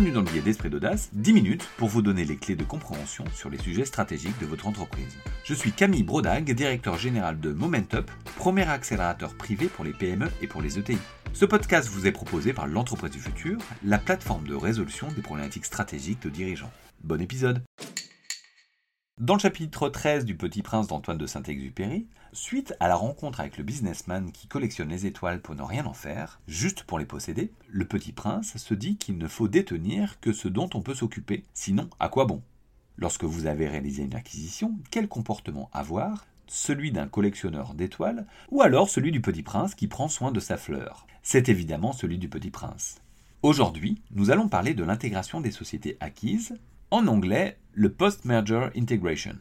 Bienvenue dans le billet d'Esprit d'Audace, 10 minutes pour vous donner les clés de compréhension sur les sujets stratégiques de votre entreprise. Je suis Camille Brodag, directeur général de Momentup, premier accélérateur privé pour les PME et pour les ETI. Ce podcast vous est proposé par l'entreprise du futur, la plateforme de résolution des problématiques stratégiques de dirigeants. Bon épisode dans le chapitre 13 du Petit Prince d'Antoine de Saint-Exupéry, suite à la rencontre avec le businessman qui collectionne les étoiles pour ne rien en faire, juste pour les posséder, le Petit Prince se dit qu'il ne faut détenir que ce dont on peut s'occuper, sinon à quoi bon? Lorsque vous avez réalisé une acquisition, quel comportement avoir? Celui d'un collectionneur d'étoiles ou alors celui du Petit Prince qui prend soin de sa fleur? C'est évidemment celui du Petit Prince. Aujourd'hui, nous allons parler de l'intégration des sociétés acquises, en anglais le Post-Merger Integration.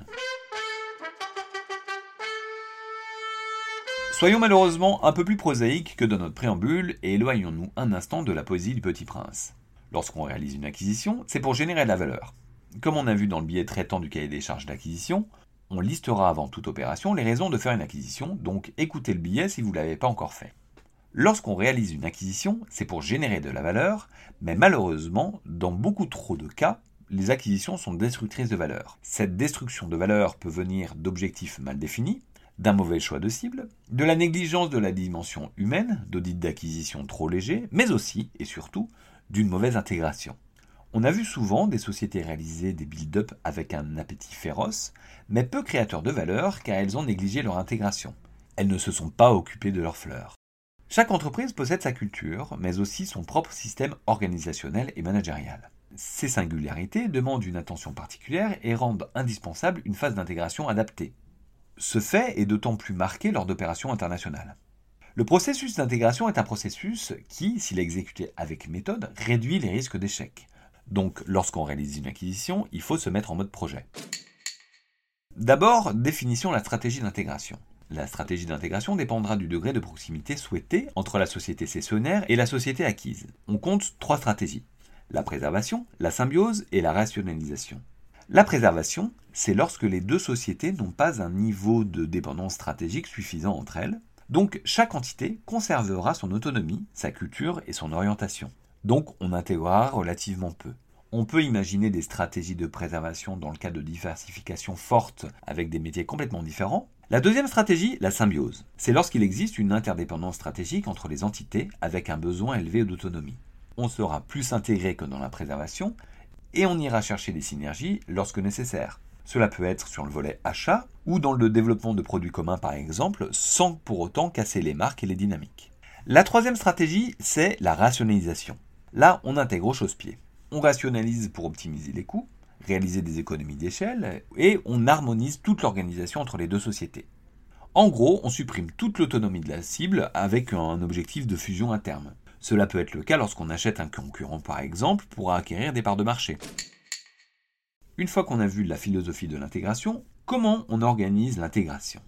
Soyons malheureusement un peu plus prosaïques que dans notre préambule et éloignons-nous un instant de la poésie du Petit Prince. Lorsqu'on réalise une acquisition, c'est pour générer de la valeur. Comme on a vu dans le billet traitant du cahier des charges d'acquisition, on listera avant toute opération les raisons de faire une acquisition, donc écoutez le billet si vous ne l'avez pas encore fait. Lorsqu'on réalise une acquisition, c'est pour générer de la valeur, mais malheureusement, dans beaucoup trop de cas, les acquisitions sont destructrices de valeur. Cette destruction de valeur peut venir d'objectifs mal définis, d'un mauvais choix de cible, de la négligence de la dimension humaine, d'audits d'acquisition trop légers, mais aussi et surtout d'une mauvaise intégration. On a vu souvent des sociétés réaliser des build-up avec un appétit féroce, mais peu créateurs de valeur car elles ont négligé leur intégration. Elles ne se sont pas occupées de leurs fleurs. Chaque entreprise possède sa culture, mais aussi son propre système organisationnel et managérial. Ces singularités demandent une attention particulière et rendent indispensable une phase d'intégration adaptée. Ce fait est d'autant plus marqué lors d'opérations internationales. Le processus d'intégration est un processus qui, s'il est exécuté avec méthode, réduit les risques d'échec. Donc, lorsqu'on réalise une acquisition, il faut se mettre en mode projet. D'abord, définissons la stratégie d'intégration. La stratégie d'intégration dépendra du degré de proximité souhaité entre la société cessionnaire et la société acquise. On compte trois stratégies la préservation, la symbiose et la rationalisation. La préservation, c'est lorsque les deux sociétés n'ont pas un niveau de dépendance stratégique suffisant entre elles, donc chaque entité conservera son autonomie, sa culture et son orientation. Donc on intégrera relativement peu. On peut imaginer des stratégies de préservation dans le cas de diversification forte avec des métiers complètement différents. La deuxième stratégie, la symbiose. C'est lorsqu'il existe une interdépendance stratégique entre les entités avec un besoin élevé d'autonomie on sera plus intégré que dans la préservation, et on ira chercher des synergies lorsque nécessaire. Cela peut être sur le volet achat ou dans le développement de produits communs par exemple, sans pour autant casser les marques et les dynamiques. La troisième stratégie, c'est la rationalisation. Là, on intègre au chausse-pied. On rationalise pour optimiser les coûts, réaliser des économies d'échelle, et on harmonise toute l'organisation entre les deux sociétés. En gros, on supprime toute l'autonomie de la cible avec un objectif de fusion à terme. Cela peut être le cas lorsqu'on achète un concurrent par exemple pour acquérir des parts de marché. Une fois qu'on a vu la philosophie de l'intégration, comment on organise l'intégration?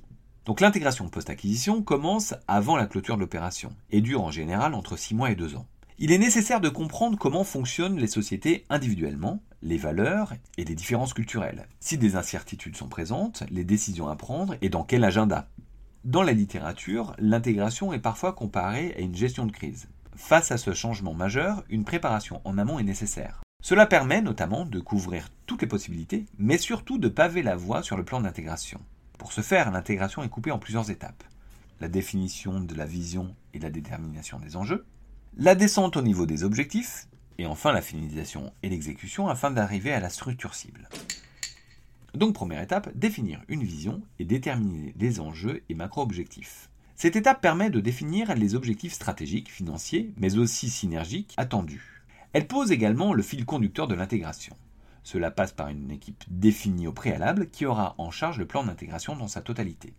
Donc l'intégration post-acquisition commence avant la clôture de l'opération et dure en général entre 6 mois et 2 ans. Il est nécessaire de comprendre comment fonctionnent les sociétés individuellement, les valeurs et les différences culturelles, si des incertitudes sont présentes, les décisions à prendre et dans quel agenda? Dans la littérature, l'intégration est parfois comparée à une gestion de crise. Face à ce changement majeur, une préparation en amont est nécessaire. Cela permet notamment de couvrir toutes les possibilités, mais surtout de paver la voie sur le plan d'intégration. Pour ce faire, l'intégration est coupée en plusieurs étapes. La définition de la vision et la détermination des enjeux, la descente au niveau des objectifs, et enfin la finalisation et l'exécution afin d'arriver à la structure cible. Donc première étape, définir une vision et déterminer les enjeux et macro-objectifs. Cette étape permet de définir les objectifs stratégiques, financiers, mais aussi synergiques attendus. Elle pose également le fil conducteur de l'intégration. Cela passe par une équipe définie au préalable qui aura en charge le plan d'intégration dans sa totalité.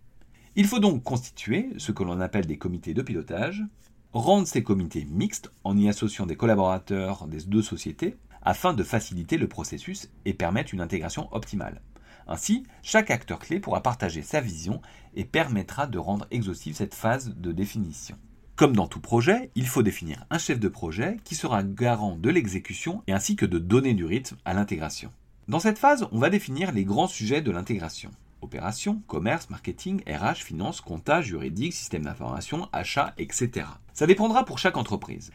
Il faut donc constituer ce que l'on appelle des comités de pilotage, rendre ces comités mixtes en y associant des collaborateurs des deux sociétés afin de faciliter le processus et permettre une intégration optimale. Ainsi, chaque acteur clé pourra partager sa vision et permettra de rendre exhaustive cette phase de définition. Comme dans tout projet, il faut définir un chef de projet qui sera garant de l'exécution et ainsi que de donner du rythme à l'intégration. Dans cette phase, on va définir les grands sujets de l'intégration. Opération, commerce, marketing, RH, finance, compta, juridique, système d'information, achat, etc. Ça dépendra pour chaque entreprise.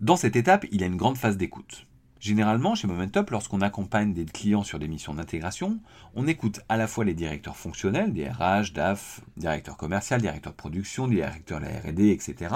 Dans cette étape, il y a une grande phase d'écoute. Généralement, chez Momentup, lorsqu'on accompagne des clients sur des missions d'intégration, on écoute à la fois les directeurs fonctionnels, des RH, DAF, directeurs commerciaux, directeurs de production, directeurs de la R&D, etc.,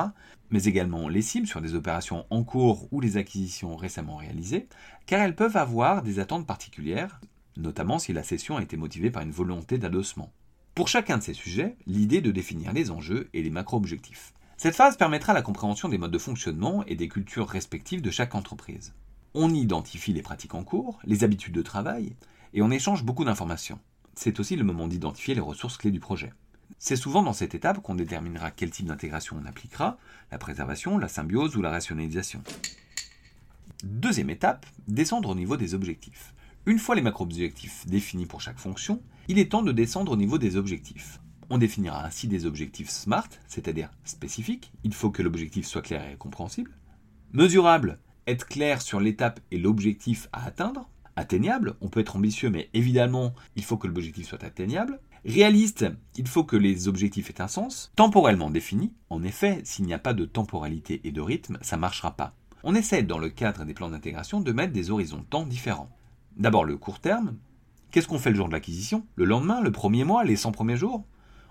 mais également les cibles sur des opérations en cours ou les acquisitions récemment réalisées, car elles peuvent avoir des attentes particulières, notamment si la session a été motivée par une volonté d'adossement. Pour chacun de ces sujets, l'idée de définir les enjeux et les macro-objectifs. Cette phase permettra la compréhension des modes de fonctionnement et des cultures respectives de chaque entreprise. On identifie les pratiques en cours, les habitudes de travail, et on échange beaucoup d'informations. C'est aussi le moment d'identifier les ressources clés du projet. C'est souvent dans cette étape qu'on déterminera quel type d'intégration on appliquera, la préservation, la symbiose ou la rationalisation. Deuxième étape, descendre au niveau des objectifs. Une fois les macro-objectifs définis pour chaque fonction, il est temps de descendre au niveau des objectifs. On définira ainsi des objectifs SMART, c'est-à-dire spécifiques, il faut que l'objectif soit clair et compréhensible. Mesurable, être clair sur l'étape et l'objectif à atteindre. Atteignable, on peut être ambitieux, mais évidemment, il faut que l'objectif soit atteignable. Réaliste, il faut que les objectifs aient un sens. Temporellement défini, en effet, s'il n'y a pas de temporalité et de rythme, ça ne marchera pas. On essaie, dans le cadre des plans d'intégration, de mettre des horizons de temps différents. D'abord le court terme. Qu'est-ce qu'on fait le jour de l'acquisition? Le lendemain Le premier mois Les 100 premiers jours?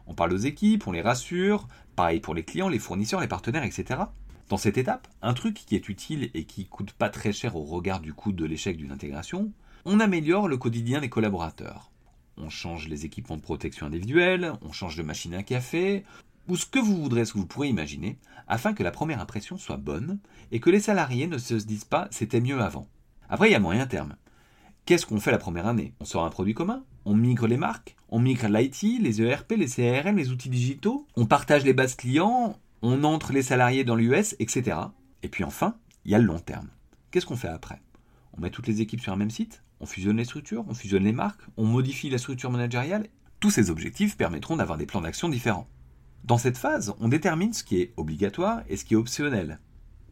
On parle aux équipes, on les rassure. Pareil pour les clients, les fournisseurs, les partenaires, etc. Dans cette étape, un truc qui est utile et qui coûte pas très cher au regard du coût de l'échec d'une intégration, on améliore le quotidien des collaborateurs. On change les équipements de protection individuelle, on change de machine à café, ou ce que vous voudrez, ce que vous pourrez imaginer, afin que la première impression soit bonne et que les salariés ne se disent pas c'était mieux avant. Après, il y a moyen terme. Qu'est-ce qu'on fait la première année? On sort un produit commun On migre les marques On migre l'IT, les ERP, les CRM, les outils digitaux On partage les bases clients on entre les salariés dans l'US, etc. Et puis enfin, il y a le long terme. Qu'est-ce qu'on fait après? On met toutes les équipes sur un même site On fusionne les structures On fusionne les marques On modifie la structure managériale Tous ces objectifs permettront d'avoir des plans d'action différents. Dans cette phase, on détermine ce qui est obligatoire et ce qui est optionnel.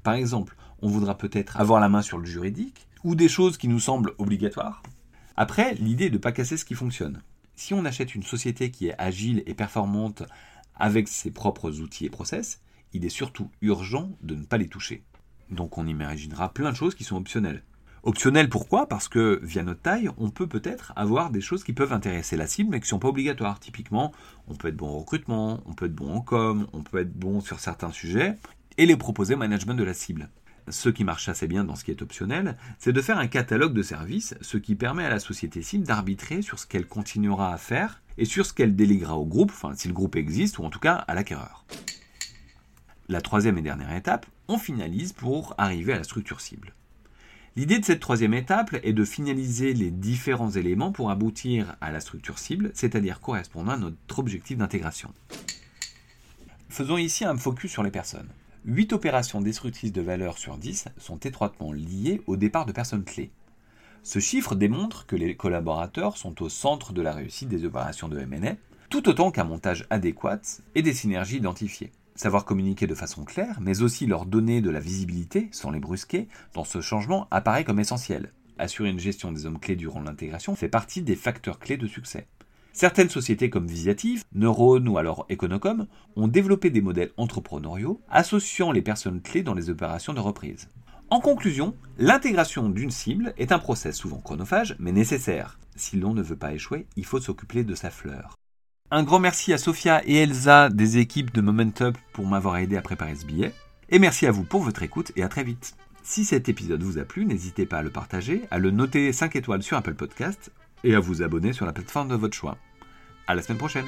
Par exemple, on voudra peut-être avoir la main sur le juridique ou des choses qui nous semblent obligatoires. Après, l'idée est de ne pas casser ce qui fonctionne. Si on achète une société qui est agile et performante avec ses propres outils et process, il est surtout urgent de ne pas les toucher. Donc on imaginera plein de choses qui sont optionnelles. Optionnelles pourquoi? Parce que via notre taille, on peut peut-être avoir des choses qui peuvent intéresser la cible mais qui ne sont pas obligatoires. Typiquement, on peut être bon en recrutement, on peut être bon en com, on peut être bon sur certains sujets et les proposer au management de la cible. Ce qui marche assez bien dans ce qui est optionnel, c'est de faire un catalogue de services, ce qui permet à la société cible d'arbitrer sur ce qu'elle continuera à faire et sur ce qu'elle déléguera au groupe, enfin si le groupe existe, ou en tout cas à l'acquéreur. La troisième et dernière étape, on finalise pour arriver à la structure cible. L'idée de cette troisième étape est de finaliser les différents éléments pour aboutir à la structure cible, c'est-à-dire correspondant à notre objectif d'intégration. Faisons ici un focus sur les personnes. 8 opérations destructrices de valeur sur 10 sont étroitement liées au départ de personnes clés. Ce chiffre démontre que les collaborateurs sont au centre de la réussite des opérations de M&A, tout autant qu'un montage adéquat et des synergies identifiées. Savoir communiquer de façon claire, mais aussi leur donner de la visibilité, sans les brusquer, dans ce changement apparaît comme essentiel. Assurer une gestion des hommes clés durant l'intégration fait partie des facteurs clés de succès. Certaines sociétés comme Visiative, Neurone ou alors Econocom ont développé des modèles entrepreneuriaux associant les personnes clés dans les opérations de reprise. En conclusion, l'intégration d'une cible est un process souvent chronophage mais nécessaire. Si l'on ne veut pas échouer, il faut s'occuper de sa fleur. Un grand merci à Sophia et Elsa des équipes de Momentup pour m'avoir aidé à préparer ce billet. Et merci à vous pour votre écoute et à très vite. Si cet épisode vous a plu, n'hésitez pas à le partager, à le noter 5 étoiles sur Apple Podcast et à vous abonner sur la plateforme de votre choix. À la semaine prochaine!